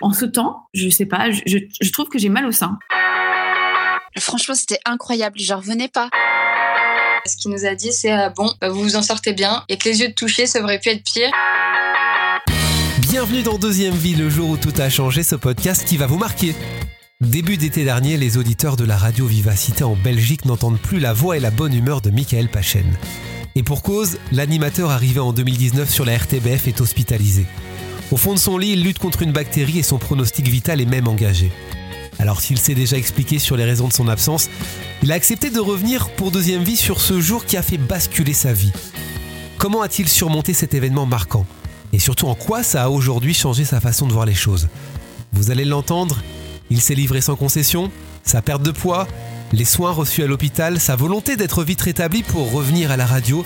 en ce temps, je sais pas, je, je trouve que j'ai mal au sein. Franchement, c'était incroyable. J'en revenais pas. Ce qu'il nous a dit, c'est euh, bon, bah, vous vous en sortez bien et que les yeux de toucher, ça aurait pu être pire. Bienvenue dans Deuxième Vie, le jour où tout a changé, ce podcast qui va vous marquer. Début d'été dernier, les auditeurs de la radio Vivacité en Belgique n'entendent plus la voix et la bonne humeur de Michael Pachen. Et pour cause, l'animateur arrivé en 2019 sur la RTBF est hospitalisé. Au fond de son lit, il lutte contre une bactérie et son pronostic vital est même engagé. Alors s'il s'est déjà expliqué sur les raisons de son absence, il a accepté de revenir pour deuxième vie sur ce jour qui a fait basculer sa vie. Comment a-t-il surmonté cet événement marquant? Et surtout en quoi ça a aujourd'hui changé sa façon de voir les choses? Vous allez l'entendre, il s'est livré sans concession, sa perte de poids, les soins reçus à l'hôpital, sa volonté d'être vite rétabli pour revenir à la radio,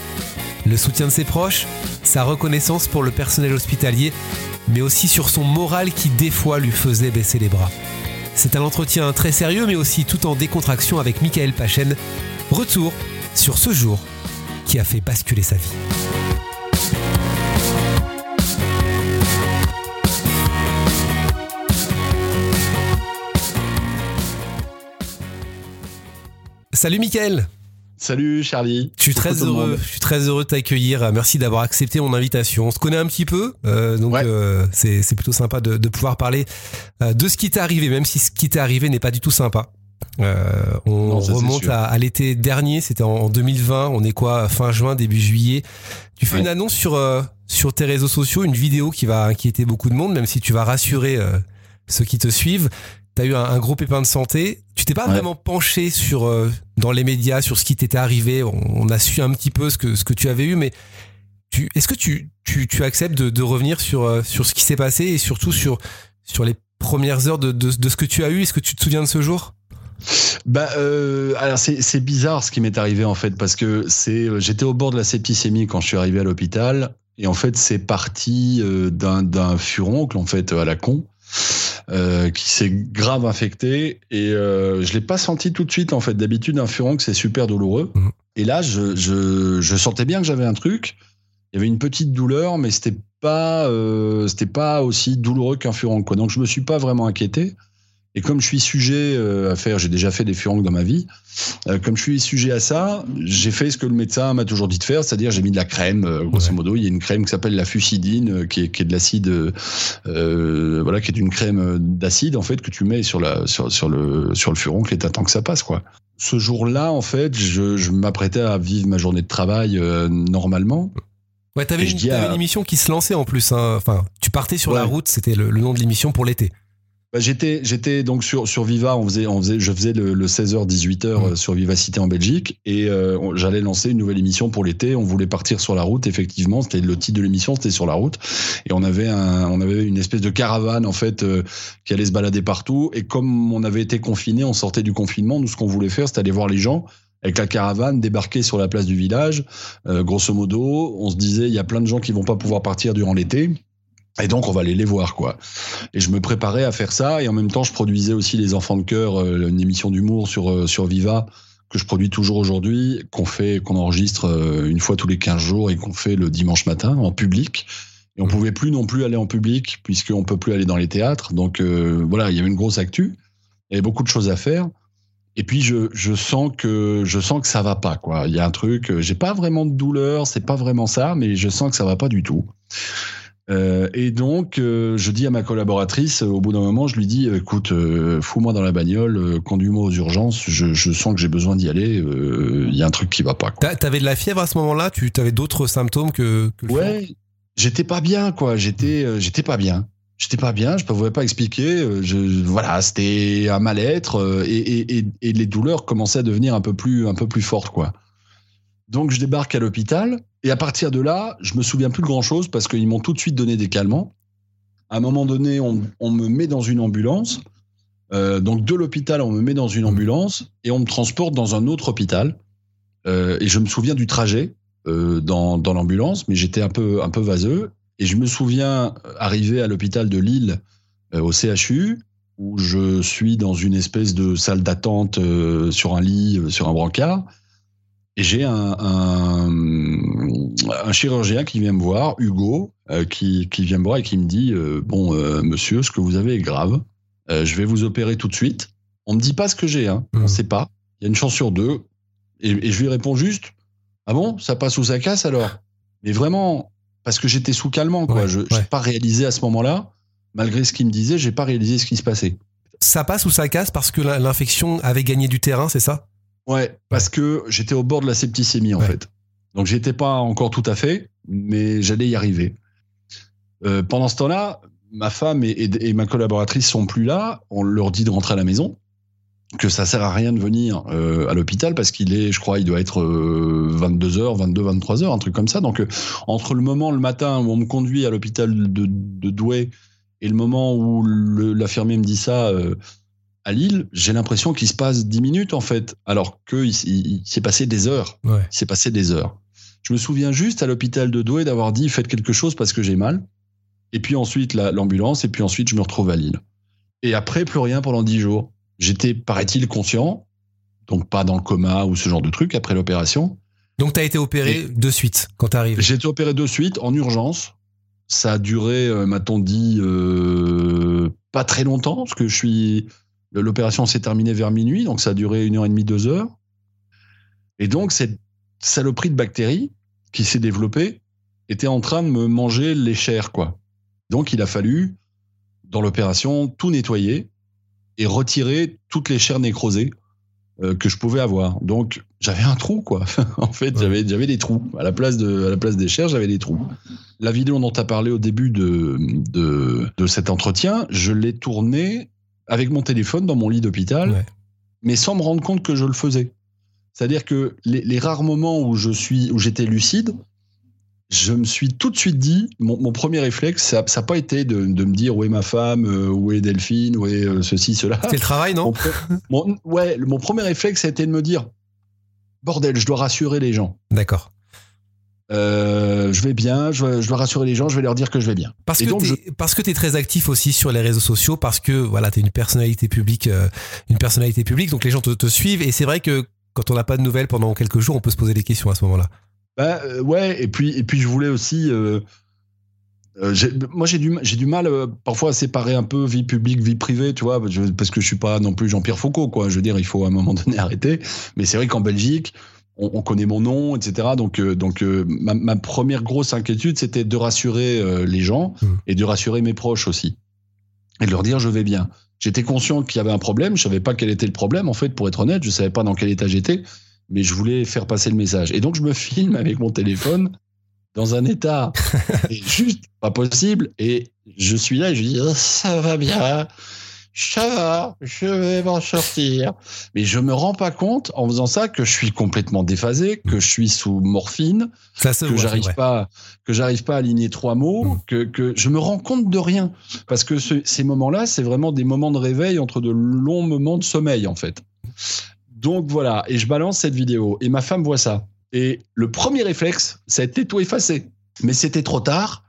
le soutien de ses proches, sa reconnaissance pour le personnel hospitalier, mais aussi sur son moral qui des fois lui faisait baisser les bras. C'est un entretien très sérieux mais aussi tout en décontraction avec Michael Pachen. Retour sur ce jour qui a fait basculer sa vie. Salut Michael Salut Charlie. Je suis très heureux. Je suis très heureux de t'accueillir. Merci d'avoir accepté mon invitation. On se connaît un petit peu, euh, donc euh, c'est plutôt sympa de, de pouvoir parler euh, de ce qui t'est arrivé, même si ce qui t'est arrivé n'est pas du tout sympa. Euh, on Non, c'est remonte à, à l'été dernier, c'était en, en 2020. On est quoi, fin juin, début juillet. Tu fais Ouais. une annonce sur euh, sur tes réseaux sociaux, une vidéo qui va inquiéter beaucoup de monde, même si tu vas rassurer euh, ceux qui te suivent. T'as eu un, un gros pépin de santé. Tu t'es pas Ouais. vraiment penché sur euh, dans les médias sur ce qui t'était arrivé. On, a su un petit peu ce que ce que tu avais eu, mais est-ce que tu tu, tu acceptes de, de revenir sur euh, sur ce qui s'est passé et surtout sur sur les premières heures de, de, ce que tu as eu? Est-ce que tu te souviens de ce jour? Bah, euh, alors c'est bizarre ce qui m'est arrivé en fait parce que c'est euh, j'étais au bord de la septicémie quand je suis arrivé à l'hôpital et en fait c'est parti d'un d'un furoncle en fait à la con euh, qui s'est grave infecté et euh, je l'ai pas senti tout de suite en fait. D'habitude un furoncle c'est super douloureux Mhm. et là je, je je sentais bien que j'avais un truc. Il y avait une petite douleur mais c'était pas euh, c'était pas aussi douloureux qu'un furoncle quoi. Donc je me suis pas vraiment inquiété. Et comme je suis sujet euh, à faire, j'ai déjà fait des furoncles dans ma vie, euh, comme je suis sujet à ça, j'ai fait ce que le médecin m'a toujours dit de faire, c'est-à-dire j'ai mis de la crème, euh, grosso modo. Il y a une crème qui s'appelle la fucidine, qui est, qui est de l'acide, euh, voilà, qui est une crème d'acide en fait que tu mets sur la sur, sur le sur le furoncle et t'attends que ça passe quoi. Ce jour-là, en fait, je, je m'apprêtais à vivre ma journée de travail euh, normalement. Ouais, t'avais une, à- une émission qui se lançait en plus. hein. Enfin, tu partais sur la route. C'était le, le nom de l'émission pour l'été. Bah, j'étais j'étais donc sur sur Viva on faisait on faisait je faisais le, le 16h 18h euh, sur Vivacité en Belgique. Et euh, j'allais lancer une nouvelle émission pour l'été. On voulait partir sur la route effectivement. C'était le titre de l'émission c'était sur la route. Et on avait un on avait une espèce de caravane en fait euh, qui allait se balader partout. Et comme on avait été confiné on sortait du confinement. Nous ce qu'on voulait faire c'était aller voir les gens avec la caravane, débarquer sur la place du village, Euh, grosso modo, on se disait il y a plein de gens qui vont pas pouvoir partir durant l'été, et donc on va aller les voir quoi. Et je me préparais à faire ça et en même temps je produisais aussi les enfants de cœur, euh, une émission d'humour sur euh, sur Viva que je produis toujours aujourd'hui, qu'on fait qu'on enregistre euh, une fois tous les 15 jours et qu'on fait le dimanche matin en public. Et on Mhm. pouvait plus non plus aller en public puisqu'on peut plus aller dans les théâtres. Donc euh, voilà, il y avait une grosse actu. Il y avait beaucoup de choses à faire. Et puis je, je sens que je sens que ça va pas quoi. Il y a un truc. J'ai pas vraiment de douleur, c'est pas vraiment ça, mais je sens que ça va pas du tout. Euh, et donc, euh, je dis à ma collaboratrice, euh, au bout d'un moment, je lui dis, écoute, fous-moi dans la bagnole, conduis-moi aux urgences, je, je sens que j'ai besoin d'y aller, il y a un truc qui va pas. T'avais de la fièvre à ce moment-là? Tu avais d'autres symptômes que, que Ouais, j'étais pas bien, quoi, j'étais j'étais pas bien. J'étais pas bien, je ne pouvais pas expliquer. Je, voilà, c'était un mal-être et, et les douleurs commençaient à devenir un peu plus, un peu plus fortes, quoi. Donc je débarque à l'hôpital et à partir de là, je me souviens plus de grand chose parce qu'ils m'ont tout de suite donné des calmants. À un moment donné, on, on me met dans une ambulance. Euh, donc de l'hôpital, on me met dans une ambulance et on me transporte dans un autre hôpital. Euh, et je me souviens du trajet euh, dans, dans l'ambulance, mais j'étais un peu, un peu vaseux. Et je me souviens arriver à l'hôpital de Lille, au CHU, où je suis dans une espèce de salle d'attente sur un lit, sur un brancard. Et j'ai un, un, un chirurgien qui vient me voir, Hugo, euh, qui, qui, vient me voir et qui me dit euh, Bon, euh, monsieur, ce que vous avez est grave. je vais vous opérer tout de suite. On me dit pas ce que j'ai, hein. on ne sait pas. Il y a une chance sur deux. Et, je lui réponds juste Ah bon, ça passe ou ça casse alors? Mais vraiment, parce que j'étais sous calmant, quoi. je n'ai pas réalisé à ce moment-là, malgré ce qu'il me disait, j'ai pas réalisé ce qui se passait. Ça passe ou ça casse parce que l'infection avait gagné du terrain, c'est ça? Ouais, parce que j'étais au bord de la septicémie en fait. Donc j'étais pas encore tout à fait, mais j'allais y arriver. Euh, pendant ce temps-là, ma femme et, ma collaboratrice sont plus là. On leur dit de rentrer à la maison, que ça sert à rien de venir euh, à l'hôpital parce qu'il est, je crois, il doit être 22h, 22, 23h, un truc comme ça. Donc euh, entre le moment le matin où on me conduit à l'hôpital de, Douai et le moment où l'infirmier me dit ça, à Lille, j'ai l'impression qu'il se passe 10 minutes en fait, alors qu'il il, s'est passé des heures. Il s'est passé des heures. Je me souviens juste à l'hôpital de Douai d'avoir dit faites quelque chose parce que j'ai mal. Et puis ensuite l'ambulance, et puis ensuite je me retrouve à Lille. Et après, plus rien pendant 10 jours. J'étais, paraît-il, conscient, donc pas dans le coma ou ce genre de truc après l'opération. Donc tu as été opéré de suite quand tu arrives J'ai été opéré de suite en urgence. Ça a duré, euh, m'a-t-on dit, euh, pas très longtemps, parce que je suis L'opération s'est terminée vers minuit, donc ça a duré une heure et demie, deux heures. Et donc, cette saloperie de bactéries qui s'est développée était en train de me manger les chairs, quoi. Donc, il a fallu, dans l'opération, tout nettoyer et retirer toutes les chairs nécrosées euh, que je pouvais avoir. Donc, j'avais un trou, quoi. en fait, j'avais, j'avais des trous. À la, place de, à la place des chairs, j'avais des trous. La vidéo dont tu as parlé au début de, de, de cet entretien, je l'ai tournée avec mon téléphone dans mon lit d'hôpital, mais sans me rendre compte que je le faisais. C'est-à-dire que les, rares moments où je suis, où j'étais lucide, je me suis tout de suite dit, mon, premier réflexe, ça n'a pas été de, me dire où est ma femme, euh, où est Delphine, où est euh, ceci, cela. C'était le travail, non mon, Ouais, mon premier réflexe, ça a été de me dire, bordel, je dois rassurer les gens. D'accord. Euh, je vais bien, je, dois rassurer les gens, je vais leur dire que je vais bien. Parce que parce que tu es très actif aussi sur les réseaux sociaux, parce que voilà, tu es une personnalité publique, euh, une personnalité publique, donc les gens te, suivent. Et c'est vrai que quand on n'a pas de nouvelles pendant quelques jours, on peut se poser des questions à ce moment-là. Bah, euh, ouais, et puis, et puis je voulais aussi. moi, j'ai du, j'ai du mal parfois à séparer un peu vie publique, vie privée, tu vois, parce que je suis pas non plus Jean-Pierre Foucault, quoi. Je veux dire, il faut à un moment donné arrêter. Mais c'est vrai qu'en Belgique, on, connaît mon nom, etc. Donc, euh, donc euh, ma, première grosse inquiétude, c'était de rassurer euh, les gens mmh. et de rassurer mes proches aussi. Et de leur dire, je vais bien. J'étais conscient qu'il y avait un problème. Je savais pas quel était le problème, en fait, pour être honnête. Je savais pas dans quel état j'étais, mais je voulais faire passer le message. Et donc, je me filme avec mon téléphone dans un état juste pas possible. Et je suis là et je dis, oh, ça va bien ça va, je vais m'en sortir. Mais je me rends pas compte en faisant ça que je suis complètement déphasé, que je suis sous morphine, que j'arrive pas, que j'arrive pas à aligner trois mots, mm. que, que je me rends compte de rien. Parce que ces moments-là, c'est vraiment des moments de réveil entre de longs moments de sommeil, en fait. Donc voilà. Et je balance cette vidéo. Et ma femme voit ça. Et le premier réflexe, ça a été tout effacé. Mais c'était trop tard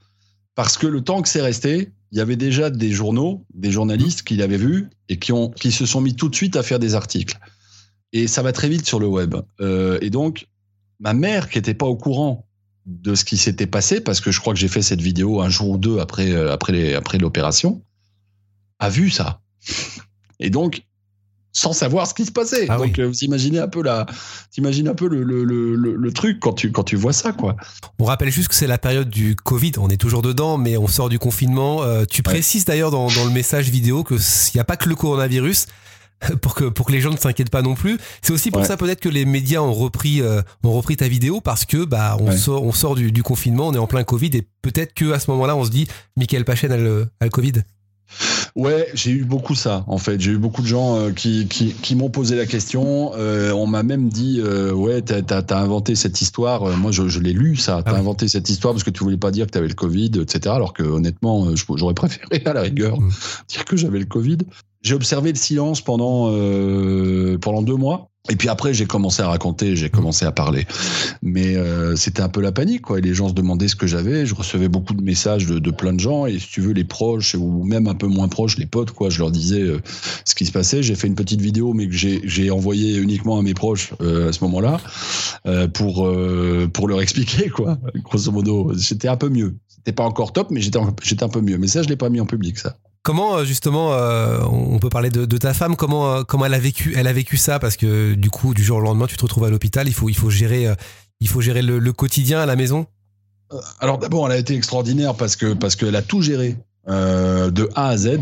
parce que le temps que c'est resté, il y avait déjà des journaux, des journalistes qui l'avaient vu et qui, ont, qui se sont mis tout de suite à faire des articles. Et ça va très vite sur le web. Euh, et donc, ma mère, qui n'était pas au courant de ce qui s'était passé, parce que je crois que j'ai fait cette vidéo un jour ou deux après, euh, après, après l'opération, a vu ça. Et donc, sans savoir ce qui se passait. Ah Donc, euh, vous imaginez un peu la, t'imagines un peu le, le, le, le, truc quand tu, quand tu vois ça, quoi. On rappelle juste que c'est la période du Covid. On est toujours dedans, mais on sort du confinement. Euh, tu précises d'ailleurs dans, dans, le message vidéo que s'il n'y a pas que le coronavirus. Pour que, pour que les gens ne s'inquiètent pas non plus. C'est aussi pour ça peut-être que les médias ont repris, euh, ont repris ta vidéo parce que bah on sort, on sort du, du, confinement, on est en plein Covid et peut-être que à ce moment-là on se dit Michael Pachen a le, a le Covid. Ouais, j'ai eu beaucoup ça, en fait. J'ai eu beaucoup de gens euh, qui, qui, qui m'ont posé la question. Euh, on m'a même dit, euh, ouais, t'as as, inventé cette histoire. moi, je, je l'ai lu, ça. T'as ah inventé cette histoire parce que tu voulais pas dire que t'avais le Covid, etc. Alors que, honnêtement, j'aurais préféré, à la rigueur, mm. dire que j'avais le Covid. J'ai observé le silence pendant, pendant deux mois. Et puis après, j'ai commencé à raconter, j'ai commencé à parler. Mais euh, c'était un peu la panique, quoi. Et les gens se demandaient ce que j'avais. Je recevais beaucoup de messages de, plein de gens. Et si tu veux, les proches, ou même un peu moins proches, les potes, quoi, je leur disais euh, ce qui se passait. J'ai fait une petite vidéo, mais que j'ai envoyé uniquement à mes proches euh, à ce moment-là, euh, pour, euh, pour leur expliquer, quoi. Grosso modo, j'étais un peu mieux. C'était pas encore top, mais j'étais un peu mieux. Mais ça, je l'ai pas mis en public, ça. Comment euh, justement, euh, on peut parler de, ta femme, comment, euh, comment elle, a vécu, elle a vécu ça? Parce que du coup, du jour au lendemain, tu te retrouves à l'hôpital, il faut, gérer, il faut gérer le, le quotidien à la maison? Alors d'abord, elle a été extraordinaire parce que parce qu'elle a tout géré de A à Z.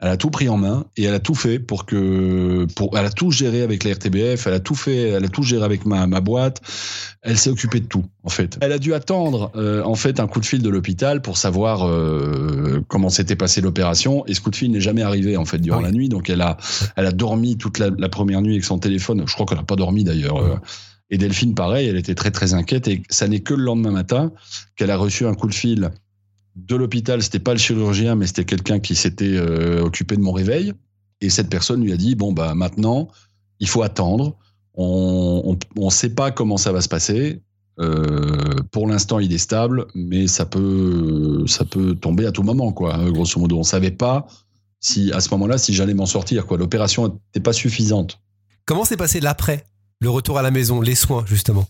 Elle a tout pris en main et elle a tout fait pour que, pour, elle a tout géré avec la RTBF, elle a tout fait, elle a tout géré avec ma, ma boîte. Elle s'est occupée de tout, en fait. Elle a dû attendre, euh, en fait, un coup de fil de l'hôpital pour savoir euh, comment s'était passée l'opération. Et ce coup de fil n'est jamais arrivé, en fait, durant oui. la nuit. Donc, elle a, elle a dormi toute la, la première nuit avec son téléphone. Je crois qu'elle n'a pas dormi d'ailleurs. Euh. Et Delphine, pareil, elle était très, très inquiète. Et ça n'est que le lendemain matin qu'elle a reçu un coup de fil de l'hôpital, c'était pas le chirurgien, mais c'était quelqu'un qui s'était euh, occupé de mon réveil. Et cette personne lui a dit bon bah maintenant, il faut attendre. On ne sait pas comment ça va se passer. Euh, pour l'instant, il est stable, mais ça peut ça peut tomber à tout moment quoi. Grosso modo, on savait pas si à ce moment-là si j'allais m'en sortir quoi. L'opération n'était pas suffisante. Comment s'est passé l'après, le retour à la maison, les soins justement?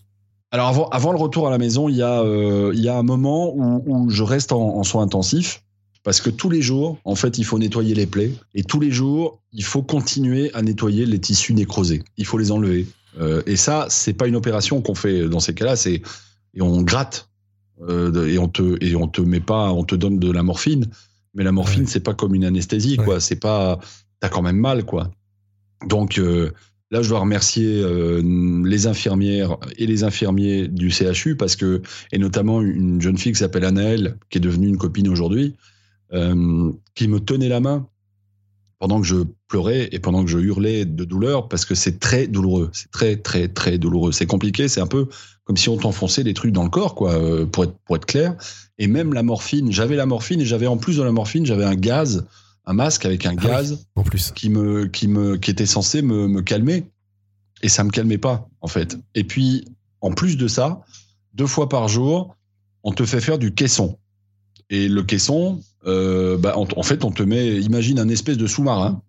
Alors avant, avant le retour à la maison, il y a, euh, il y a un moment où, où je reste en, en, soins intensifs parce que tous les jours, en fait, il faut nettoyer les plaies et tous les jours, il faut continuer à nettoyer les tissus nécrosés. Il faut les enlever. Euh, et ça, c'est pas une opération qu'on fait dans ces cas-là, c'est et on gratte euh, et on te et on te met pas, on te donne de la morphine, mais la morphine ouais. c'est pas comme une anesthésie ouais. quoi. C'est pas, t'as quand même mal quoi. Donc euh, Là, je dois remercier euh, les infirmières et les infirmiers du CHU parce que, et notamment une jeune fille qui s'appelle Anaëlle, qui est devenue une copine aujourd'hui, euh, qui me tenait la main pendant que je pleurais et pendant que je hurlais de douleur parce que c'est très douloureux. C'est très, très, très douloureux. C'est compliqué. C'est un peu comme si on t'enfonçait des trucs dans le corps, quoi, euh, pour être, pour être clair. Et même la morphine, j'avais la morphine et j'avais en plus de la morphine, j'avais un gaz un masque avec un gaz ah oui, en plus. qui me qui me qui était censé me, me calmer et ça me calmait pas en fait. Et puis en plus de ça, deux fois par jour, on te fait faire du caisson. Et le caisson, euh, bah, en, en, fait, on te met, imagine un espèce de sous-marin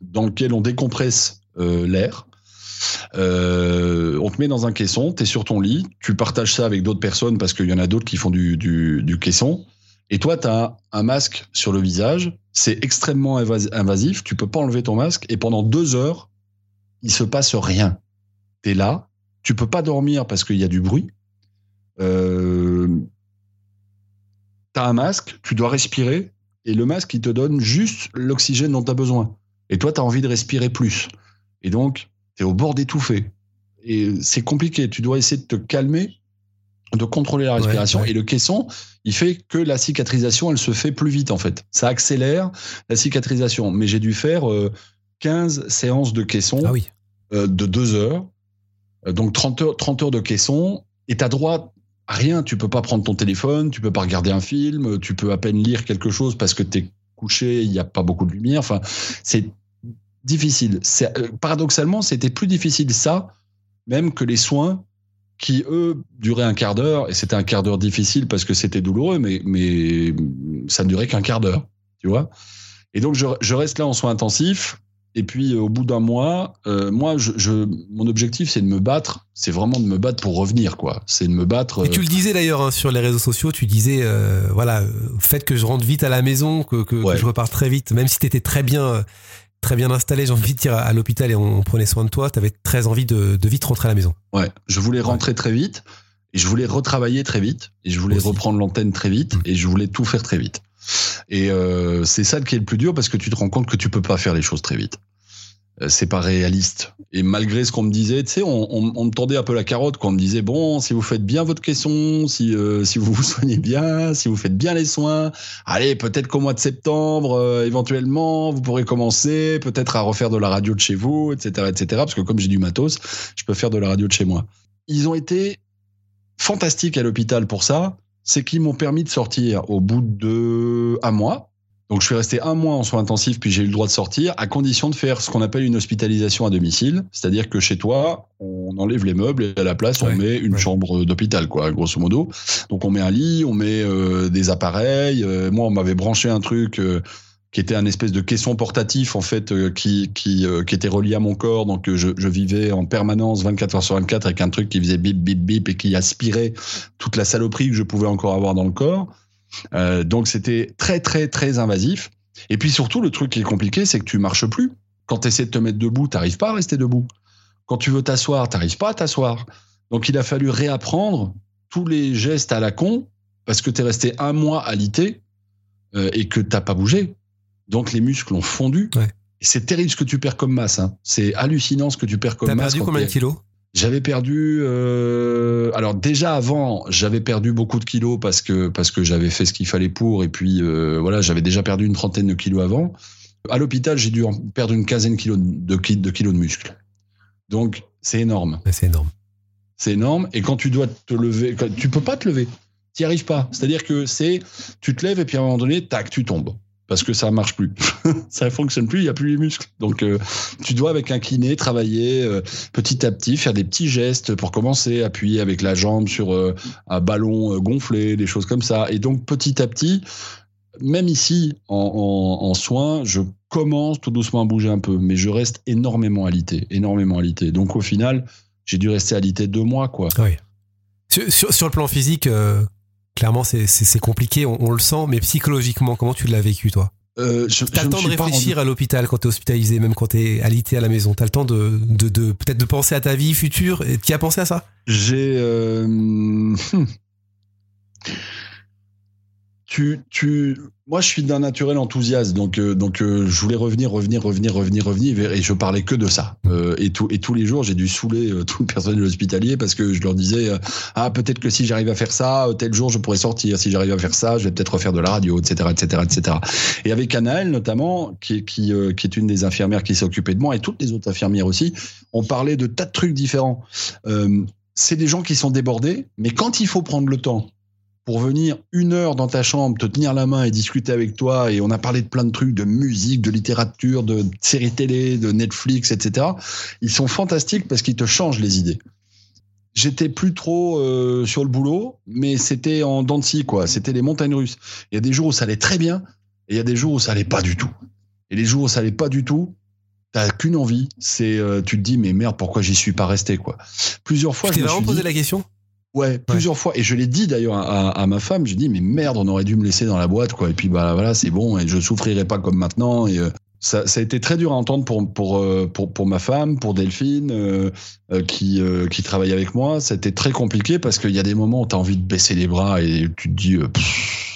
dans lequel on décompresse euh, l'air. Euh, on te met dans un caisson, tu es sur ton lit, tu partages ça avec d'autres personnes parce qu'il y en a d'autres qui font du, du, du caisson. Et toi, tu as un masque sur le visage, c'est extrêmement invasif, tu peux pas enlever ton masque, et pendant deux heures, il se passe rien. Tu es là, tu peux pas dormir parce qu'il y a du bruit. Euh, tu as un masque, tu dois respirer, et le masque, il te donne juste l'oxygène dont tu as besoin. Et toi, tu as envie de respirer plus. Et donc, tu es au bord d'étouffer. Et c'est compliqué, tu dois essayer de te calmer de contrôler la respiration. Ouais, ouais. Et le caisson, il fait que la cicatrisation, elle se fait plus vite, en fait. Ça accélère la cicatrisation. Mais j'ai dû faire euh, 15 séances de caisson ah oui. euh, de 2 heures. Euh, donc 30 heures, 30 heures de caisson. Et t'as droit à rien. Tu peux pas prendre ton téléphone, tu peux pas regarder un film, tu peux à peine lire quelque chose parce que t'es couché, il n'y a pas beaucoup de lumière. Enfin, c'est difficile. Euh, paradoxalement, c'était plus difficile ça, même que les soins qui eux duraient un quart d'heure et c'était un quart d'heure difficile parce que c'était douloureux mais mais ça ne durait qu'un quart d'heure tu vois et donc je, je, reste là en soins intensifs et puis au bout d'un mois euh, moi je, je, mon objectif c'est de me battre c'est vraiment de me battre pour revenir quoi c'est de me battre et tu le disais d'ailleurs hein, sur les réseaux sociaux tu disais euh, voilà faites que je rentre vite à la maison que, que, ouais. que je reparte très vite même si tu étais très bien très bien installé, j'ai envie de dire, à l'hôpital et on, prenait soin de toi, tu avais très envie de, de, vite rentrer à la maison. Ouais, je voulais rentrer ouais. très vite et je voulais retravailler très vite et je voulais Aussi. reprendre l'antenne très vite mmh. et je voulais tout faire très vite. Et euh, c'est ça qui est le plus dur parce que tu te rends compte que tu peux pas faire les choses très vite. Euh, c'est pas réaliste. Et malgré ce qu'on me disait, tu sais, on, on, on, me tendait un peu la carotte quand on me disait bon, si vous faites bien votre caisson, si euh, si vous vous soignez bien, si vous faites bien les soins, allez, peut-être qu'au mois de septembre, euh, éventuellement, vous pourrez commencer peut-être à refaire de la radio de chez vous, etc., etc. Parce que comme j'ai du matos, je peux faire de la radio de chez moi. Ils ont été fantastiques à l'hôpital pour ça. C'est qu'ils m'ont permis de sortir au bout de un mois Donc je suis resté un mois en soins intensifs, puis j'ai eu le droit de sortir, à condition de faire ce qu'on appelle une hospitalisation à domicile, c'est-à-dire que chez toi, on enlève les meubles et à la place on met une ouais. chambre d'hôpital, quoi, grosso modo. Donc on met un lit, on met euh, des appareils. Euh, moi, on m'avait branché un truc. euh, qui était un espèce de caisson portatif en fait euh, qui qui, euh, qui était relié à mon corps donc euh, je, je vivais en permanence 24 heures sur 24 avec un truc qui faisait bip bip bip et qui aspirait toute la saloperie que je pouvais encore avoir dans le corps euh, donc c'était très très très invasif. Et puis surtout le truc qui est compliqué, c'est que tu marches plus. Quand tu essaies de te mettre debout, t'arrives pas à rester debout. Quand tu veux t'asseoir, t'arrives pas à t'asseoir. Donc il a fallu réapprendre tous les gestes à la con parce que tu es resté un mois alité euh, et que t'as pas bougé. Donc les muscles ont fondu. Ouais. C'est terrible ce que tu perds comme masse. hein. C'est hallucinant ce que tu perds comme T'as masse. perdu quand combien de kilos? J'avais perdu. euh, alors déjà avant, j'avais perdu beaucoup de kilos parce que parce que j'avais fait ce qu'il fallait pour et puis euh, voilà, j'avais déjà perdu une trentaine de kilos avant. À l'hôpital, j'ai dû en perdre une quinzaine de kilos de, de kilos de muscles. Donc c'est énorme, C'est énorme. c'est énorme. Et quand tu dois te lever, tu peux pas te lever, t'y arrives pas. C'est-à-dire que c'est, tu te lèves et puis à un moment donné, tac, tu tombes parce que ça marche plus, ça fonctionne plus, il y a plus les muscles. Donc euh, tu dois avec un kiné travailler euh, petit à petit, faire des petits gestes pour commencer, appuyer avec la jambe sur euh, un ballon gonflé, des choses comme ça. Et donc petit à petit, même ici en, en, soins, je commence tout doucement à bouger un peu, mais je reste énormément alité, énormément alité. Donc au final, j'ai dû rester alité deux mois, quoi. Sur, sur- sur le plan physique, clairement, c'est- compliqué, on, on le sent, mais psychologiquement, comment tu l'as vécu, toi? Euh, T'as le temps de réfléchir à l'hôpital quand t'es hospitalisé, même quand t'es alité à la maison. T'as le temps de, de, de- peut-être de penser à ta vie future. Et Tu as pensé à ça? J'ai. euh, hmm. Tu, tu, moi, je suis d'un naturel enthousiaste, donc, euh, donc, euh, je voulais revenir, revenir, revenir, revenir, revenir, et je parlais que de ça. Euh, et, tout, et tous les jours, j'ai dû saouler euh, tout le personnel hospitalier parce que je leur disais, euh, ah, peut-être que si j'arrive à faire ça, euh, tel jour, je pourrais sortir. Si j'arrive à faire ça, je vais peut-être refaire de la radio, etc., etc., etc. Et avec Anaël, notamment, qui, qui, qui est une des infirmières qui occupée de moi, et toutes les autres infirmières aussi, on parlait de tas de trucs différents. C'est des gens qui sont débordés, mais quand il faut prendre le temps pour venir une heure dans ta chambre, te tenir la main et discuter avec toi, et on a parlé de plein de trucs, de musique, de littérature, de séries télé, de Netflix, etc. Ils sont fantastiques parce qu'ils te changent les idées. J'étais plus trop euh, sur le boulot, mais c'était en dents de scie, quoi. C'était les montagnes russes. Il y a des jours où ça allait très bien, et il y a des jours où ça allait pas du tout. Et les jours où ça allait pas du tout, t'as qu'une envie, c'est euh, tu te dis mais merde pourquoi j'y suis pas resté quoi. Plusieurs fois Tu je t'es me vraiment posé la question? Ouais plusieurs fois. Et je l'ai dit d'ailleurs à, à- à ma femme, j'ai dit mais merde on aurait dû me laisser dans la boîte quoi. Et puis bah voilà c'est bon. Et je souffrirai pas comme maintenant. Et euh, ça, ça a été très dur à entendre pour pour euh, pour, pour ma femme, pour Delphine euh, qui euh, qui travaille avec moi. C'était très compliqué parce qu'il y a des moments où tu as envie de baisser les bras et tu te dis pff,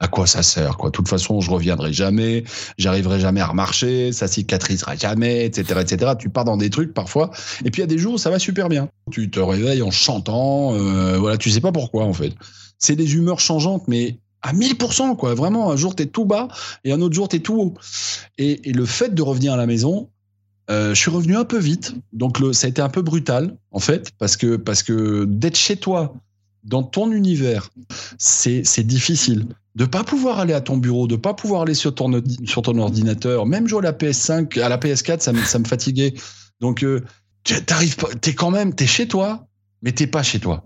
à quoi ça sert quoi? De toute façon, je reviendrai jamais, j'arriverai jamais à remarcher, ça cicatrisera jamais, etc., etc. Tu pars dans des trucs parfois. Et puis il y a des jours où ça va super bien. Tu te réveilles en chantant, euh, voilà, tu sais pas pourquoi en fait. C'est des humeurs changeantes, mais à 1000%, quoi. Vraiment, un jour t'es tout bas et un autre jour t'es tout haut. Et, le fait de revenir à la maison, euh, je suis revenu un peu vite. Donc ça a été un peu brutal, en fait, parce que, parce que d'être chez toi, dans ton univers, c'est difficile. De pas pouvoir aller à ton bureau, de pas pouvoir aller sur ton, ordi- sur ton ordinateur, même jouer à la PS5, à la PS4, ça me, ça me fatiguait. Donc, euh, tu- t'arrives pas, t'es quand même, t'es chez toi, mais t'es pas chez toi.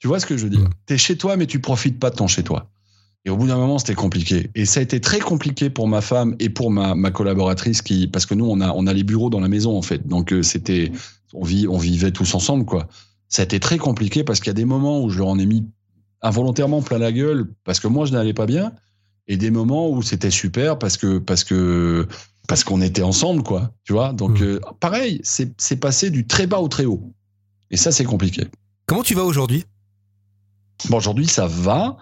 Tu vois ce que je veux dire? T'es chez toi, mais tu profites pas de ton chez toi. Et au bout d'un moment, c'était compliqué. Et ça a été très compliqué pour ma femme et pour ma, ma collaboratrice qui, parce que nous, on a, on a les bureaux dans la maison, en fait. Donc, euh, c'était, on vit, on vivait tous ensemble, quoi. Ça a été très compliqué parce qu'il y a des moments où je leur en ai mis involontairement plein la gueule parce que moi, je n'allais pas bien. Et des moments où c'était super parce que, parce que, parce qu'on était ensemble, quoi. Tu vois? Donc, Mm. euh, pareil, c'est, passé du très bas au très haut. Et ça, c'est compliqué. Comment tu vas aujourd'hui? Bon, aujourd'hui, ça va.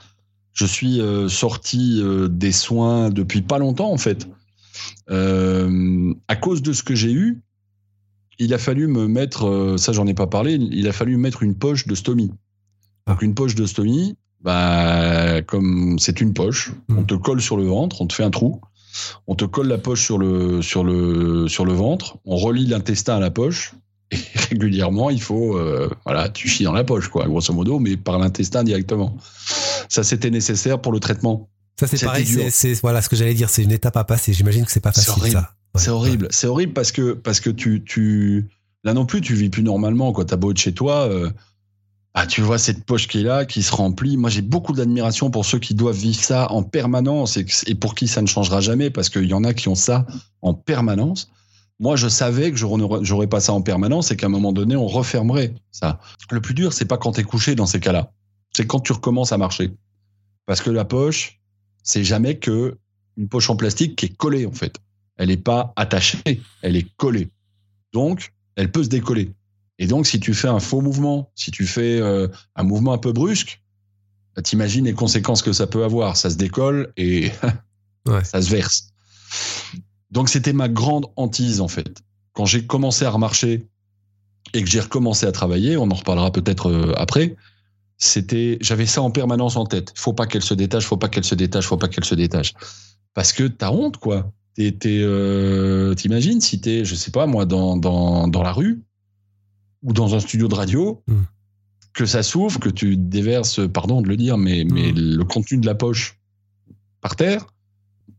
Je suis euh, sorti euh, des soins depuis pas longtemps, en fait. À cause de ce que j'ai eu, il a fallu me mettre, ça j'en ai pas parlé, il a fallu mettre une poche de stomie. Donc une poche de stomie, bah, comme c'est une poche, Mm. on te colle sur le ventre, on te fait un trou, on te colle la poche sur le, sur le, sur le ventre, on relie l'intestin à la poche, et régulièrement, il faut, euh, voilà, tu chies dans la poche, quoi, grosso modo, mais par l'intestin directement. Ça, c'était nécessaire pour le traitement. Ça, c'est pareil. c'est- voilà ce que j'allais dire. C'est une étape à passer. J'imagine que c'est pas facile horrible. ça. Ouais, C'est horrible, c'est horrible parce que parce que tu tu là non plus tu vis plus normalement quoi. T'as beau être chez toi, euh, ah tu vois cette poche qui est là, qui se remplit. Moi j'ai beaucoup d'admiration pour ceux qui doivent vivre ça en permanence et, pour qui ça ne changera jamais parce qu'il y en a qui ont ça en permanence. Moi je savais que j'aurais pas ça en permanence et qu'à un moment donné on refermerait ça. Le plus dur c'est pas quand t'es couché dans ces cas-là, c'est quand tu recommences à marcher parce que la poche c'est jamais que une poche en plastique qui est collée en fait elle n'est pas attachée, elle est collée. Donc, elle peut se décoller. Et donc, si tu fais un faux mouvement, si tu fais euh, un mouvement un peu brusque, bah, t'imagines les conséquences que ça peut avoir. Ça se décolle et Ouais. ça se verse. Donc, c'était ma grande hantise, en fait. Quand j'ai commencé à remarcher et que j'ai recommencé à travailler, on en reparlera peut-être euh, après, c'était, j'avais ça en permanence en tête. Faut pas qu'elle se détache, faut pas qu'elle se détache, faut pas qu'elle se détache. Parce que t'as honte, quoi. Euh, t'imagines si t'es, je sais pas moi, dans, dans, dans la rue ou dans un studio de radio, Mm. que ça s'ouvre, que tu déverses, pardon de le dire, mais, mais le contenu de la poche par terre,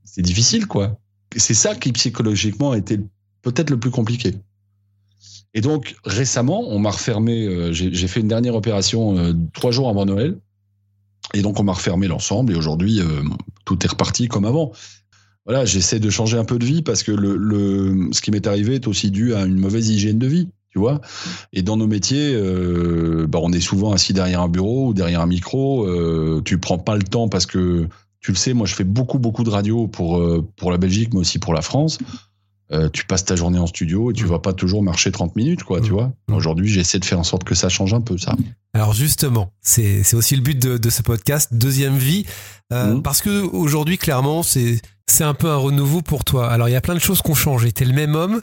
c'est difficile, quoi. C'est ça qui psychologiquement a été peut-être le plus compliqué. Et donc récemment, on m'a refermé. euh, j'ai j'ai fait une dernière opération euh, trois jours avant Noël, et donc on m'a refermé l'ensemble. Et aujourd'hui, euh, tout est reparti comme avant. Voilà, j'essaie de changer un peu de vie parce que le, le ce qui m'est arrivé est aussi dû à une mauvaise hygiène de vie, tu vois. Et dans nos métiers, euh, bah, on est souvent assis derrière un bureau ou derrière un micro. Euh, tu prends pas le temps parce que tu le sais, moi je fais beaucoup beaucoup de radio pour euh, pour la Belgique, mais aussi pour la France. Euh, tu passes ta journée en studio et tu vas pas toujours marcher 30 minutes, quoi, tu Mm. vois. Mm. Aujourd'hui, j'essaie de faire en sorte que ça change un peu, ça. Alors justement, c'est c'est aussi le but de, de ce podcast, deuxième vie, parce que aujourd'hui, clairement, c'est c'est un peu un renouveau pour toi. Alors il y a plein de choses qui ont changé. T'es le même homme,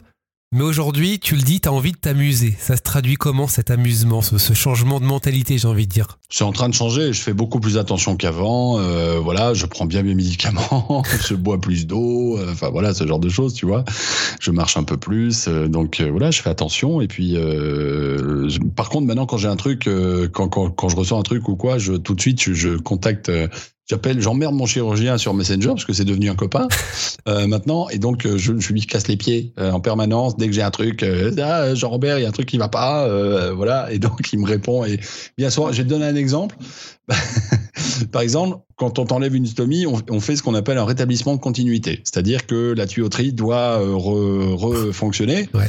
mais aujourd'hui, tu le dis, t'as envie de t'amuser. Ça se traduit comment cet amusement, ce, ce changement de mentalité, j'ai envie de dire? C'est en train de changer. Je fais beaucoup plus attention qu'avant. Euh, voilà, je prends bien mes médicaments, je bois plus d'eau. euh, Enfin voilà, ce genre de choses, tu vois. Je marche un peu plus. euh, donc euh, voilà, je fais attention. Et puis, euh, je- par contre, maintenant, quand j'ai un truc, quand, quand, quand je ressens un truc ou quoi, je tout de suite, je, je contacte. J'appelle, j'emmerde mon chirurgien sur Messenger parce que c'est devenu un copain euh, maintenant, et donc euh, je, je lui casse les pieds euh, en permanence dès que j'ai un truc. euh, ah, Jean-Robert, il y a un truc qui va pas, euh, voilà, et donc il me répond. Et bien sûr, je vais te donner un exemple. Par exemple, quand on t'enlève une stomie, on, on fait ce qu'on appelle un rétablissement de continuité, c'est-à-dire que la tuyauterie doit euh, re- refonctionner. Ouais.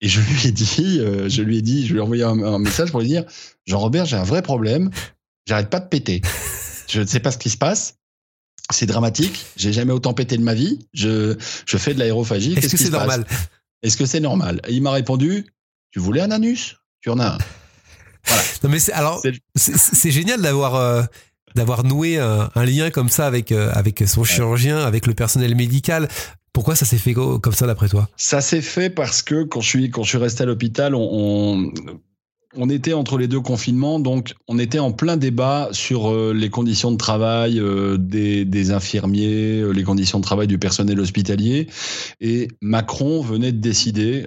Et je lui ai dit, euh, je lui ai dit, je lui ai envoyé un, un message pour lui dire, Jean-Robert, j'ai un vrai problème, j'arrête pas de péter. Je ne sais pas ce qui se passe. C'est dramatique. J'ai jamais autant pété de ma vie. Je, je fais de l'aérophagie. Est-ce que c'est normal? Est-ce que c'est normal? Et il m'a répondu Tu voulais un anus? Tu en as un. Non mais c'est alors C'est- génial d'avoir euh, d'avoir noué un, un lien comme ça avec euh, avec son chirurgien, avec le personnel médical. Pourquoi ça s'est fait co- comme ça d'après toi? Ça s'est fait parce que quand je suis, quand je suis resté à l'hôpital, on, on, on était entre les deux confinements, donc on était en plein débat sur euh, les conditions de travail euh, des, infirmiers, euh, les conditions de travail du personnel hospitalier. Et Macron venait de décider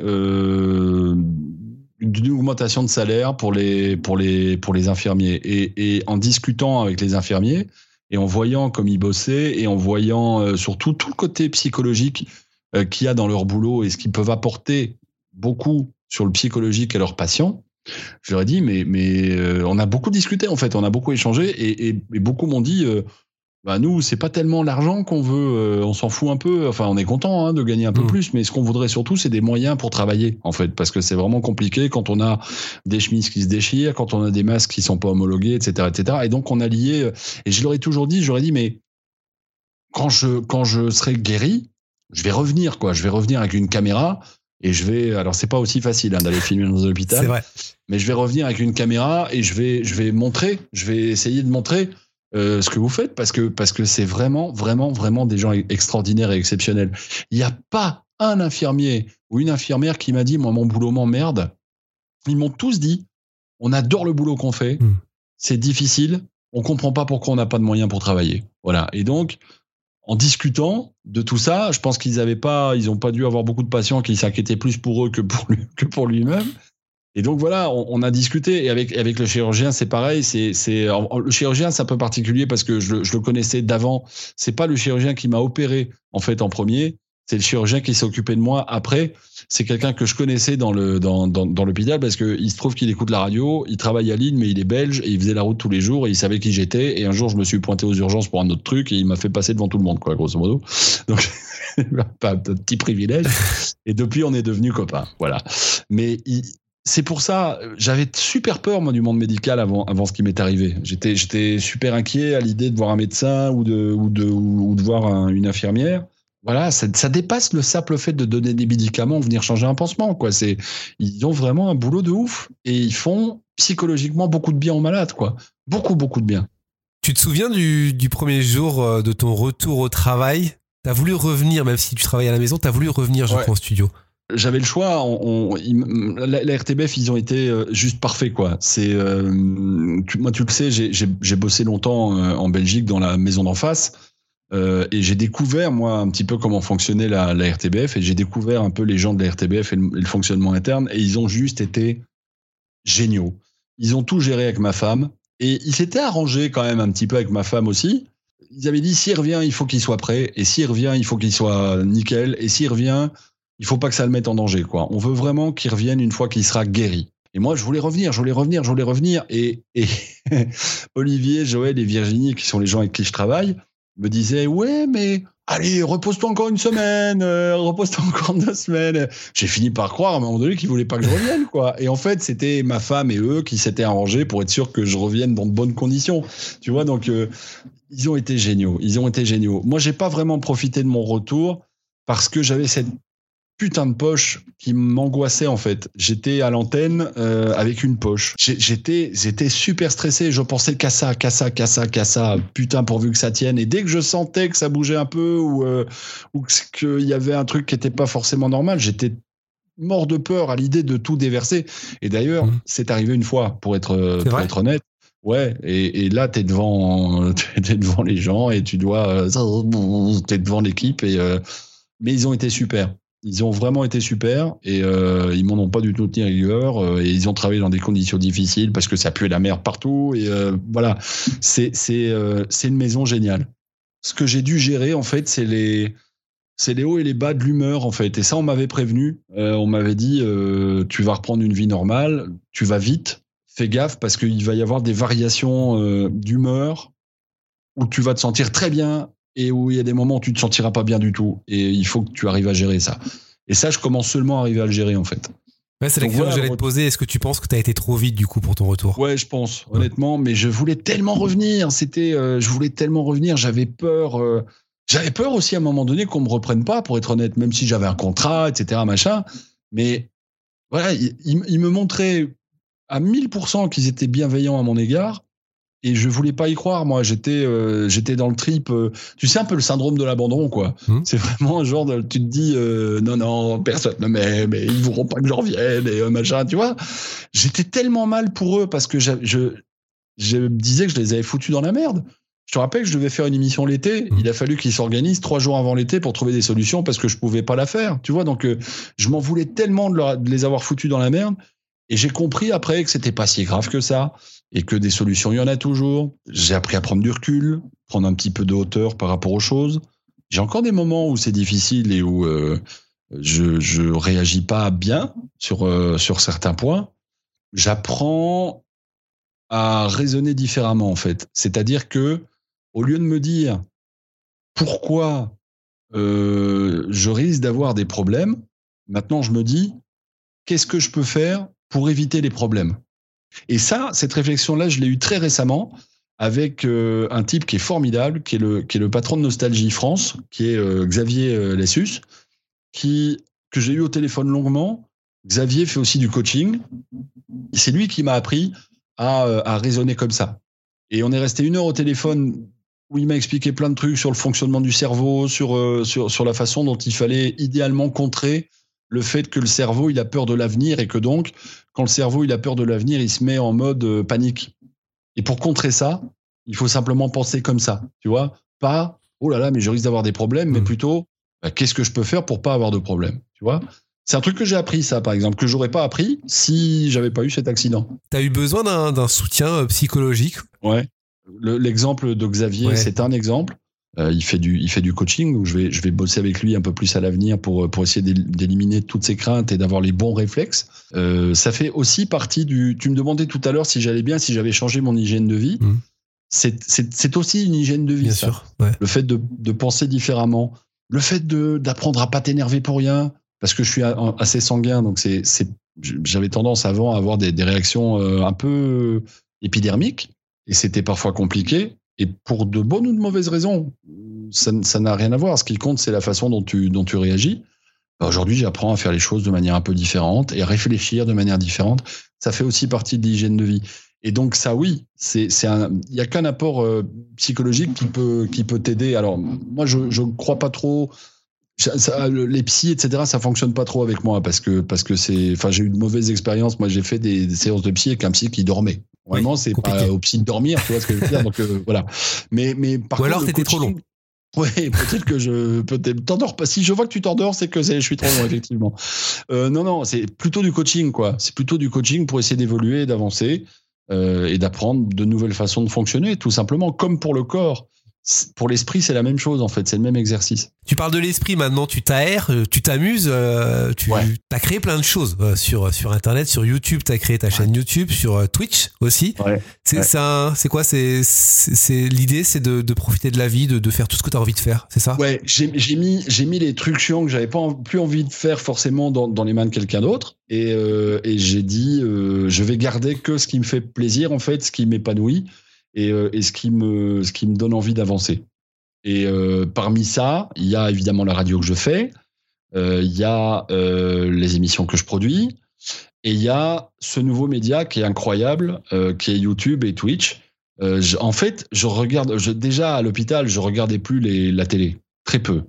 d'une augmentation de salaire pour les, infirmiers. Et, et en discutant avec les infirmiers, et en voyant comme ils bossaient, et en voyant surtout tout le côté psychologique qu'il y a dans leur boulot et ce qu'ils peuvent apporter beaucoup sur le psychologique à leurs patients, je leur ai dit, mais, mais euh, on a beaucoup discuté en fait, on a beaucoup échangé et, et- et beaucoup m'ont dit, euh, bah nous, c'est pas tellement l'argent qu'on veut, euh, on s'en fout un peu, enfin on est content hein, de gagner un peu Mm. plus, mais ce qu'on voudrait surtout, c'est des moyens pour travailler en fait, parce que c'est vraiment compliqué quand on a des chemises qui se déchirent, quand on a des masques qui sont pas homologués, etc. etc. Et donc on a lié, euh, et je leur ai toujours dit, j'aurais dit, mais quand je, quand je serai guéri, je vais revenir, quoi. Je vais revenir avec une caméra et je vais. Alors, c'est pas aussi facile hein, d'aller filmer dans un hôpital, vrai. mais je vais revenir avec une caméra et je vais, je vais montrer, je vais essayer de montrer euh, ce que vous faites parce que parce que c'est vraiment, vraiment, vraiment des gens extraordinaires et exceptionnels. Il n'y a pas un infirmier ou une infirmière qui m'a dit, moi, mon boulot m'emmerde. Ils m'ont tous dit, on adore le boulot qu'on fait, Mm. c'est difficile, on comprend pas pourquoi on n'a pas de moyens pour travailler. Voilà. Et donc, en discutant de tout ça, je pense qu'ils avaient pas, ils ont pas dû avoir beaucoup de patients qui s'inquiétaient plus pour eux que pour lui, que pour lui-même. Et donc voilà, on, a discuté et avec avec le chirurgien, c'est pareil. C'est c'est le chirurgien, c'est un peu particulier parce que je, je le connaissais d'avant. C'est pas le chirurgien qui m'a opéré en fait en premier. C'est le chirurgien qui s'est occupé de moi après. C'est quelqu'un que je connaissais dans le dans, dans, dans l'hôpital parce que il se trouve qu'il écoute la radio. Il travaille à Lille, mais il est belge et il faisait la route tous les jours et il savait qui j'étais. Et un jour, je me suis pointé aux urgences pour un autre truc et il m'a fait passer devant tout le monde, quoi, grosso modo. Donc pas un petit privilège. Et depuis, on est devenus copains. Voilà. Mais il, c'est pour ça, j'avais super peur moi du monde médical avant, avant ce qui m'est arrivé. J'étais, j'étais super inquiet à l'idée de voir un médecin ou de, ou de, ou de voir une infirmière. Voilà, ça, ça, dépasse le simple fait de donner des médicaments, venir changer un pansement. Quoi. C'est, ils ont vraiment un boulot de ouf et ils font psychologiquement beaucoup de bien aux malades. Quoi. Beaucoup, beaucoup de bien. Tu te souviens du, du premier jour euh, de ton retour au travail? T'as voulu revenir, même si tu travailles à la maison, t'as voulu revenir, je crois, au studio j'avais le choix. On, la, RTBF, ils ont été euh, juste parfaits, quoi. C'est, euh, moi, tu le sais, j'ai bossé longtemps en Belgique dans la maison d'en face. Et j'ai découvert, moi, un petit peu comment fonctionnait la, RTBF. Et j'ai découvert un peu les gens de la RTBF et le, fonctionnement interne. Et ils ont juste été géniaux. Ils ont tout géré avec ma femme. Et ils s'étaient arrangés quand même un petit peu avec ma femme aussi. Ils avaient dit, s'il revient, il faut qu'il soit prêt. Et s'il revient, il faut qu'il soit nickel. Et s'il revient, il faut pas que ça le mette en danger. Quoi. On veut vraiment qu'il revienne une fois qu'il sera guéri. Et moi, je voulais revenir, je voulais revenir, je voulais revenir. Et, et Olivier, Joël et Virginie, qui sont les gens avec qui je travaille, me disaient Ouais, mais allez, repose-toi encore une semaine, euh, repose-toi encore deux semaines. J'ai fini par croire à un moment donné qu'ils voulaient pas que je revienne, quoi. Et en fait, c'était ma femme et eux qui s'étaient arrangés pour être sûr que je revienne dans de bonnes conditions. Tu vois, donc euh, ils ont été géniaux. Ils ont été géniaux. Moi, j'ai pas vraiment profité de mon retour parce que j'avais cette putain de poche qui m'angoissait en fait. J'étais à l'antenne euh, avec une poche. J'étais, j'étais super stressé. Je pensais qu'à ça, qu'à ça, qu'à ça, qu'à ça. Putain, pourvu que ça tienne. Et dès que je sentais que ça bougeait un peu ou euh, ou qu'il y avait un truc qui était pas forcément normal, j'étais mort de peur à l'idée de tout déverser. Et d'ailleurs, mmh. c'est arrivé une fois, pour être, pour être honnête. Ouais, et, et là, t'es devant, es devant les gens et tu dois, euh, t'es devant l'équipe et, mais ils ont été super. Ils ont vraiment été super et euh, ils m'en ont pas du tout tenu rigueur euh, et ils ont travaillé dans des conditions difficiles parce que ça puait la mer partout et euh, voilà. Euh, c'est une maison géniale. Ce que j'ai dû gérer en fait c'est les c'est les hauts et les bas de l'humeur en fait. Et ça on m'avait prévenu. On m'avait dit tu vas reprendre une vie normale tu vas vite fais gaffe parce qu'il va y avoir des variations d'humeur où tu vas te sentir très bien et où il y a des moments où tu te sentiras pas bien du tout. Et il faut que tu arrives à gérer ça. Et ça, je commence seulement à arriver à le gérer, en fait. Ouais, c'est la question que j'allais te poser. Est-ce que tu penses que tu as été trop vite, du coup, pour ton retour? Ouais, je pense, honnêtement. Mais je voulais tellement revenir. C'était, euh, je voulais tellement revenir. J'avais peur. Euh, j'avais peur aussi à un moment donné qu'on me reprenne pas, pour être honnête, même si j'avais un contrat, etc., machin. Mais voilà, ils il me montraient à 1000% qu'ils étaient bienveillants à mon égard et je voulais pas y croire moi j'étais euh, j'étais dans le trip euh, tu sais un peu le syndrome de l'abandon quoi mmh. c'est vraiment un genre de tu te dis euh, non non personne ne m'aime et ils voudront pas que je revienne et machin tu vois j'étais tellement mal pour eux parce que je, je je disais que je les avais foutus dans la merde je te rappelle que je devais faire une émission l'été. Mmh. Il a fallu qu'ils s'organisent trois jours avant l'été pour trouver des solutions parce que je pouvais pas la faire. Tu vois, donc je m'en voulais tellement de, de, les avoir foutus dans la merde. Et j'ai compris après que c'était pas si grave que ça et que des solutions, il y en a toujours. J'ai appris à prendre du recul, prendre un petit peu de hauteur par rapport aux choses. J'ai encore des moments où c'est difficile et où euh, je, je réagis pas bien sur, euh, sur certains points. J'apprends à raisonner différemment, en fait. C'est-à-dire que, au lieu de me dire pourquoi euh, je risque d'avoir des problèmes, maintenant je me dis qu'est-ce que je peux faire pour éviter les problèmes? Et ça, cette réflexion-là, je l'ai eue très récemment avec euh, un type qui est formidable, qui est le, qui est le patron de Nostalgie France, qui est euh, Xavier euh, Lessus, qui, que j'ai eu au téléphone longuement. Xavier fait aussi du coaching. C'est lui qui m'a appris à, à raisonner comme ça. Et on est resté une heure au téléphone où il m'a expliqué plein de trucs sur le fonctionnement du cerveau, sur, sur, sur la façon dont il fallait idéalement contrer le fait que le cerveau, il a peur de l'avenir et que donc, quand le cerveau, il a peur de l'avenir, il se met en mode euh, panique. Et pour contrer ça, il faut simplement penser comme ça, tu vois Pas, oh là là, mais je risque d'avoir des problèmes, mais mmh. plutôt, bah, qu'est-ce que je peux faire pour pas avoir de problème, tu vois C'est un truc que j'ai appris, ça, par exemple, que j'aurais pas appris si j'avais pas eu cet accident. T'as eu besoin d'un soutien euh, psychologique? Ouais. Le- L'exemple de Xavier, Ouais. c'est un exemple. Euh, il fait du, il fait du coaching, donc je vais, je vais bosser avec lui un peu plus à l'avenir pour, pour essayer d'él- d'éliminer toutes ses craintes et d'avoir les bons réflexes. Euh, ça fait aussi partie du. Tu me demandais tout à l'heure si j'allais bien, si j'avais changé mon hygiène de vie. Mhm. C'est- aussi une hygiène de vie, Bien ça. sûr. Ouais. Le fait de, de penser différemment, le fait d'apprendre à pas t'énerver pour rien, parce que je suis a- assez sanguin, donc c'est j'avais tendance avant à avoir des, des réactions euh, un peu épidermiques, et c'était parfois compliqué. Et pour de bonnes ou de mauvaises raisons, ça n'a rien à voir. Ce qui compte, c'est la façon dont tu, dont tu réagis. Bah, Aujourd'hui, j'apprends à faire les choses de manière un peu différente et à réfléchir de manière différente. Ça fait aussi partie de l'hygiène de vie. Et donc ça, oui. Il y a qu'un apport euh, psychologique qui peut qui peut t'aider. Alors moi, je je crois pas trop. les psys, etc. Ça fonctionne pas trop avec moi parce que parce que c'est. Enfin, j'ai eu de mauvaises expériences. Moi, j'ai fait des, des séances de psy avec un psy qui dormait. Vraiment, c'est pas au psy de dormir, tu vois ce que je veux dire. Donc euh, voilà. Mais mais par Ou contre, alors t'étais trop coaching- Ouais, peut-être que je peut-être t'endors pas. Si je vois que tu t'endors, c'est que je suis trop long effectivement. Euh, non, non, c'est plutôt du coaching quoi. C'est plutôt du coaching pour essayer d'évoluer, d'avancer euh, et d'apprendre de nouvelles façons de fonctionner, tout simplement. Comme pour le corps, pour l'esprit, c'est la même chose en fait. C'est le même exercice. Tu parles de l'esprit maintenant, tu t'aères, euh, tu t'amuses, euh, tu Ouais. as créé plein de choses euh, sur, sur Internet, sur YouTube, tu as créé ta chaîne YouTube, sur Twitch aussi. Ouais. C'est quoi C'est L'idée, c'est de, de profiter de la vie, de, de faire tout ce que tu as envie de faire, c'est ça? Ouais, j'ai mis mis les trucs chiants que j'avais pas en- plus envie de faire forcément dans, dans les mains de quelqu'un d'autre et, euh, et j'ai dit euh, je vais garder que ce qui me fait plaisir en fait, ce qui m'épanouit et, euh, et ce qui me ce qui me donne envie d'avancer. Et euh, parmi ça, il y a évidemment la radio que je fais, euh, il y a les émissions que je produis et il y a ce nouveau média qui est incroyable, qui est YouTube et Twitch. Je- en fait, je regarde, je, déjà à l'hôpital, je regardais plus les, la télé, très peu.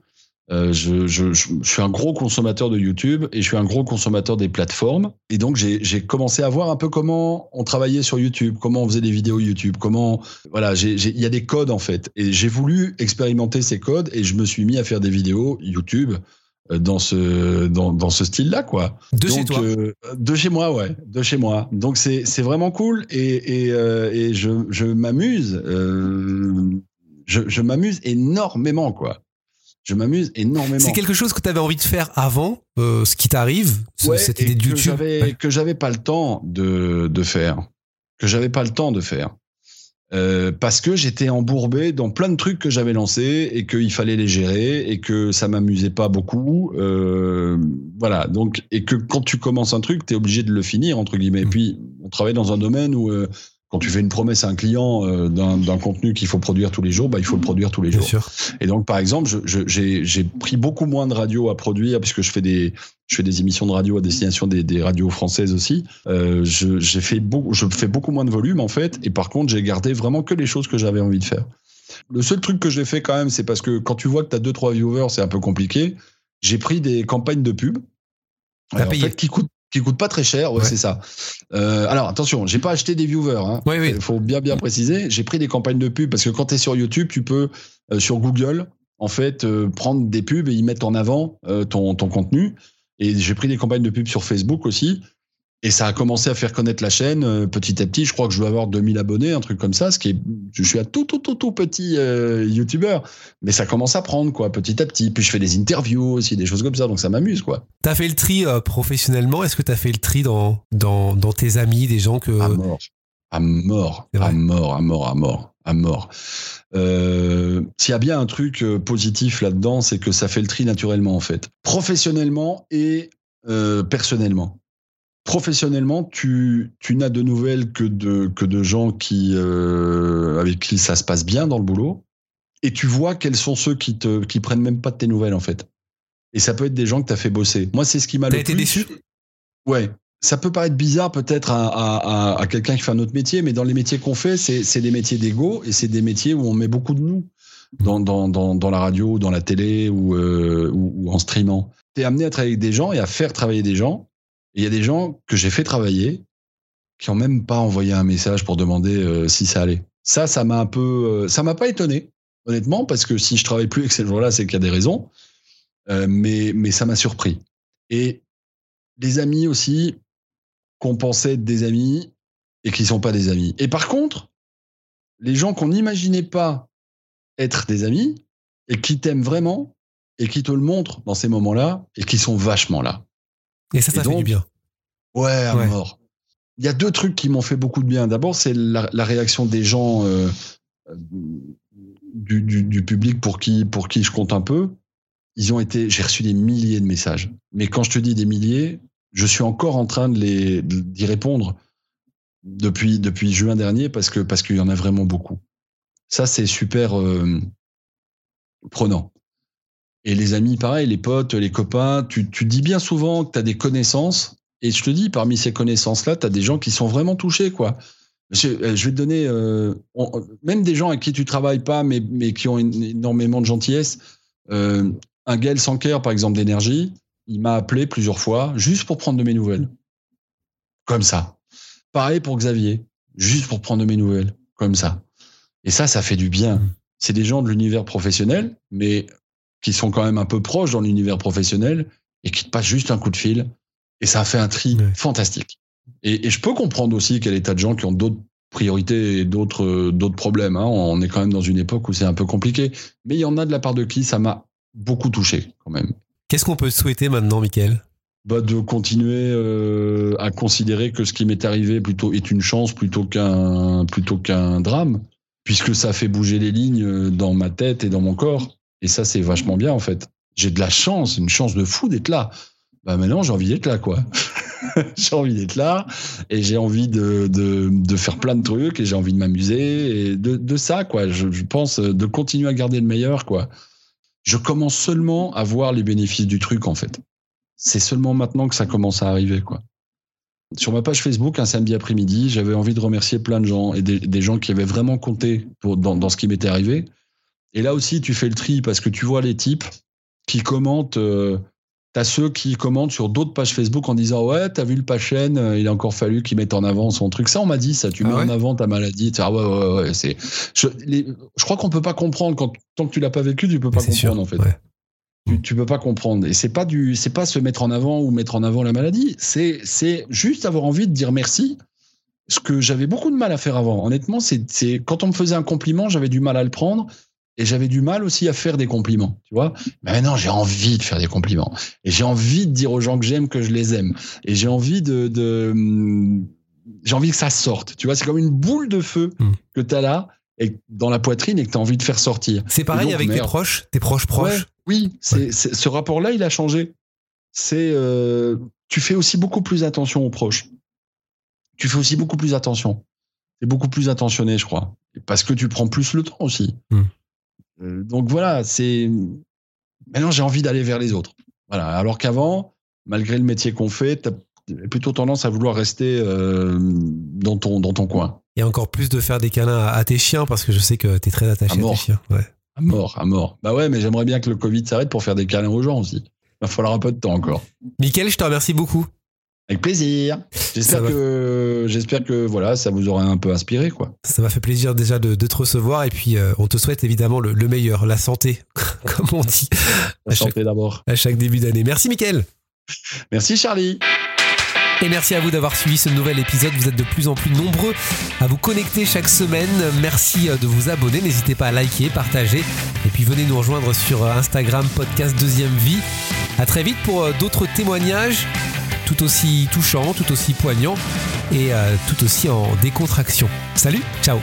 Euh, je, je, je, je suis un gros consommateur de YouTube et je suis un gros consommateur des plateformes. Et donc, j'ai commencé à voir un peu comment on travaillait sur YouTube, comment on faisait des vidéos YouTube, comment. Voilà, il y a des codes en fait. Et j'ai voulu expérimenter ces codes et je me suis mis à faire des vidéos YouTube euh, dans ce, dans, dans ce style-là, quoi. De chez toi. euh, de chez moi, ouais, de chez moi. Donc c'est c'est vraiment cool et et, euh, et je je m'amuse, je m'amuse énormément quoi. Je m'amuse énormément. C'est quelque chose que tu avais envie de faire avant, euh, ce qui t'arrive, Ouais, cette et idée de que YouTube? j'avais Ouais. que j'avais pas le temps de de faire, que j'avais pas le temps de faire. Euh, parce que j'étais embourbé dans plein de trucs que j'avais lancés et qu'il fallait les gérer et que ça m'amusait pas beaucoup. Euh, voilà. Donc, et que quand tu commences un truc, tu es obligé de le finir, entre guillemets. Et Mm. puis, on travaille dans un domaine où, quand tu fais une promesse à un client euh, d'un contenu qu'il faut produire tous les jours, bah, il faut le produire tous les Bien jours. sûr. Et donc, par exemple, j'ai pris beaucoup moins de radio à produire puisque je fais des, je fais des émissions de radio à destination des, des radios françaises aussi. Euh, je, j'ai fait beaucoup, je fais beaucoup moins de volume en fait. Et par contre, j'ai gardé vraiment que les choses que j'avais envie de faire. Le seul truc que j'ai fait quand même, c'est parce que quand tu vois que tu as deux trois viewers, c'est un peu compliqué. J'ai pris des campagnes de pub. T'as en payé. fait, qui coûtent qui coûtent pas très cher, ouais, Ouais. c'est ça. Euh, alors attention, j'ai pas acheté des viewers. Hein. Oui, oui. Il faut bien bien préciser. J'ai pris des campagnes de pub parce que quand tu es sur YouTube, tu peux euh, sur Google en fait euh, prendre des pubs et y mettre en avant euh, ton, ton contenu. Et j'ai pris des campagnes de pub sur Facebook aussi. Et ça a commencé à faire connaître la chaîne euh, petit à petit. Je crois que je dois avoir 2000 abonnés, un truc comme ça. Ce qui est, je suis un tout tout tout tout petit euh, youtubeur, mais ça commence à prendre quoi, petit à petit. Puis je fais des interviews aussi, des choses comme ça, donc ça m'amuse quoi. T'as fait le tri euh, professionnellement. Est-ce que t'as fait le tri dans, dans, dans tes amis, des gens que. à mort, à mort, à mort, à mort, à mort, à mort. S'il y a bien un truc positif là-dedans, c'est que ça fait le tri naturellement en fait, professionnellement et personnellement. Professionnellement, tu, tu n'as de nouvelles que de, que de gens qui, euh, avec qui ça se passe bien dans le boulot, et tu vois quels sont ceux qui te qui prennent même pas de tes nouvelles en fait. Et ça peut être des gens que tu as fait bosser. Moi, c'est ce qui m'a T'as le été plus- déçu? Ouais. Ça peut paraître bizarre peut-être à, à, à, à quelqu'un qui fait un autre métier, mais dans les métiers qu'on fait, c'est c'est des métiers d'ego et c'est des métiers où on met beaucoup de nous dans, dans, dans, dans la radio, dans la télé ou, euh, ou, ou en streamant. Tu es amené à travailler avec des gens et à faire travailler des gens. Il y a des gens que j'ai fait travailler qui ont même pas envoyé un message pour demander euh, si ça allait. Ça, ça m'a un peu, euh, ça m'a pas étonné, honnêtement, parce que si je travaille plus avec ces gens-là, c'est qu'il y a des raisons. Euh, mais, mais ça m'a surpris. Et des amis aussi qu'on pensait être des amis et qui sont pas des amis. Et par contre, les gens qu'on n'imaginait pas être des amis et qui t'aiment vraiment et qui te le montrent dans ces moments-là et qui sont vachement là. Et ça, ça fait du bien. Ouais, à mort. Il y a deux trucs qui m'ont fait beaucoup de bien. D'abord, c'est la, réaction des gens euh, du, du, public pour qui, pour qui je compte un peu. Ils ont été, j'ai reçu des milliers de messages. Mais quand je te dis des milliers, je suis encore en train de les, d'y répondre depuis, depuis juin dernier parce que, parce qu'il y en a vraiment beaucoup. Ça, c'est super euh, prenant. Et les amis, pareil, les potes, les copains, tu, tu dis bien souvent que tu as des connaissances. Et je te dis, parmi ces connaissances-là, tu as des gens qui sont vraiment touchés, quoi. Je, euh, vais te donner, euh, même des gens avec qui tu travailles pas, mais, mais qui ont énormément de gentillesse. Euh, un Gaël Sanker, par exemple, d'énergie, il m'a appelé plusieurs fois juste pour prendre de mes nouvelles. Comme ça. Pareil pour Xavier, juste pour prendre de mes nouvelles. Comme ça. Et ça, ça fait du bien. C'est des gens de l'univers professionnel, mais qui sont quand même un peu proches dans l'univers professionnel et qui te passent juste un coup de fil. Et ça a fait un tri fantastique. Et, je peux comprendre aussi qu'il y a des tas de gens qui ont d'autres priorités et d'autres d'autres problèmes. Hein. On est quand même dans une époque où c'est un peu compliqué. Mais il y en a de la part de qui ça m'a beaucoup touché quand même. Qu'est-ce qu'on peut souhaiter maintenant, Mickaël bah, de continuer euh, à considérer que ce qui m'est arrivé plutôt est une chance plutôt qu'un plutôt qu'un drame, puisque ça fait bouger les lignes dans ma tête et dans mon corps. Et ça, c'est vachement bien, en fait. J'ai de la chance, une chance de fou d'être là. Bah maintenant, j'ai envie d'être là, quoi. j'ai envie d'être là et j'ai envie de, de, de, faire plein de trucs et j'ai envie de m'amuser et de, de ça, quoi. Je, je, pense de continuer à garder le meilleur, quoi. Je commence seulement à voir les bénéfices du truc, en fait. C'est seulement maintenant que ça commence à arriver, quoi. Sur ma page Facebook, un samedi après-midi, j'avais envie de remercier plein de gens et des, des gens qui avaient vraiment compté dans, dans ce qui m'était arrivé. Et là aussi, tu fais le tri parce que tu vois les types qui commentent. Euh, T'as ceux qui commentent sur d'autres pages Facebook en disant ouais t'as vu le Pachen, euh, il a encore fallu qu'il mette en avant son truc. Ça on m'a dit ça, tu ah mets en avant ta maladie. Ah ouais ouais ouais. C'est je, je crois qu'on peut pas comprendre quand tant que tu l'as pas vécu, tu peux pas comprendre en fait. Tu, tu peux pas comprendre. Et c'est pas du c'est pas se mettre en avant ou mettre en avant la maladie. C'est c'est juste avoir envie de dire merci. Ce que j'avais beaucoup de mal à faire avant. Honnêtement, c'est quand on me faisait un compliment, j'avais du mal à le prendre. Et j'avais du mal aussi à faire des compliments, tu vois. Mais maintenant, j'ai envie de faire des compliments. Et j'ai envie de dire aux gens que j'aime que je les aime. Et j'ai envie de, de hum, j'ai envie que ça sorte. Tu vois, c'est comme une boule de feu hmm. que tu as là et dans la poitrine et que tu as envie de faire sortir. C'est pareil avec tes proches, tes proches proches. oui, c'est, ce rapport-là, il a changé. C'est, euh, tu fais aussi beaucoup plus attention aux proches. Tu fais aussi beaucoup plus attention. C'est beaucoup plus attentionné, je crois. Parce que tu prends plus le temps aussi. Hmm. Euh, donc voilà, c'est maintenant j'ai envie d'aller vers les autres. Voilà, alors qu'avant, malgré le métier qu'on fait, tu as plutôt tendance à vouloir rester euh, dans ton dans ton coin. Et encore plus de faire des câlins à, tes chiens parce que je sais que tu es très attaché à, tes chiens. Ouais. À mort, à mort. Bah ouais, mais j'aimerais bien que le Covid s'arrête pour faire des câlins aux gens aussi. Il va falloir un peu de temps encore. Mickaël, je te remercie beaucoup. Avec plaisir. J'espère que j'espère que voilà, ça vous aura un peu inspiré quoi. Ça m'a fait plaisir déjà de, te recevoir et puis euh, on te souhaite évidemment le, meilleur, la santé, comme on dit. La santé d'abord. À chaque début d'année. Merci Mickaël. Merci Charlie. Et merci à vous d'avoir suivi ce nouvel épisode. Vous êtes de plus en plus nombreux à vous connecter chaque semaine. Merci euh, de vous abonner. N'hésitez pas à liker, partager. Et puis venez nous rejoindre sur euh, Instagram, podcast Deuxième Vie. À très vite pour d'autres témoignages tout aussi touchant, tout aussi poignant et euh, tout aussi en décontraction. Salut, ciao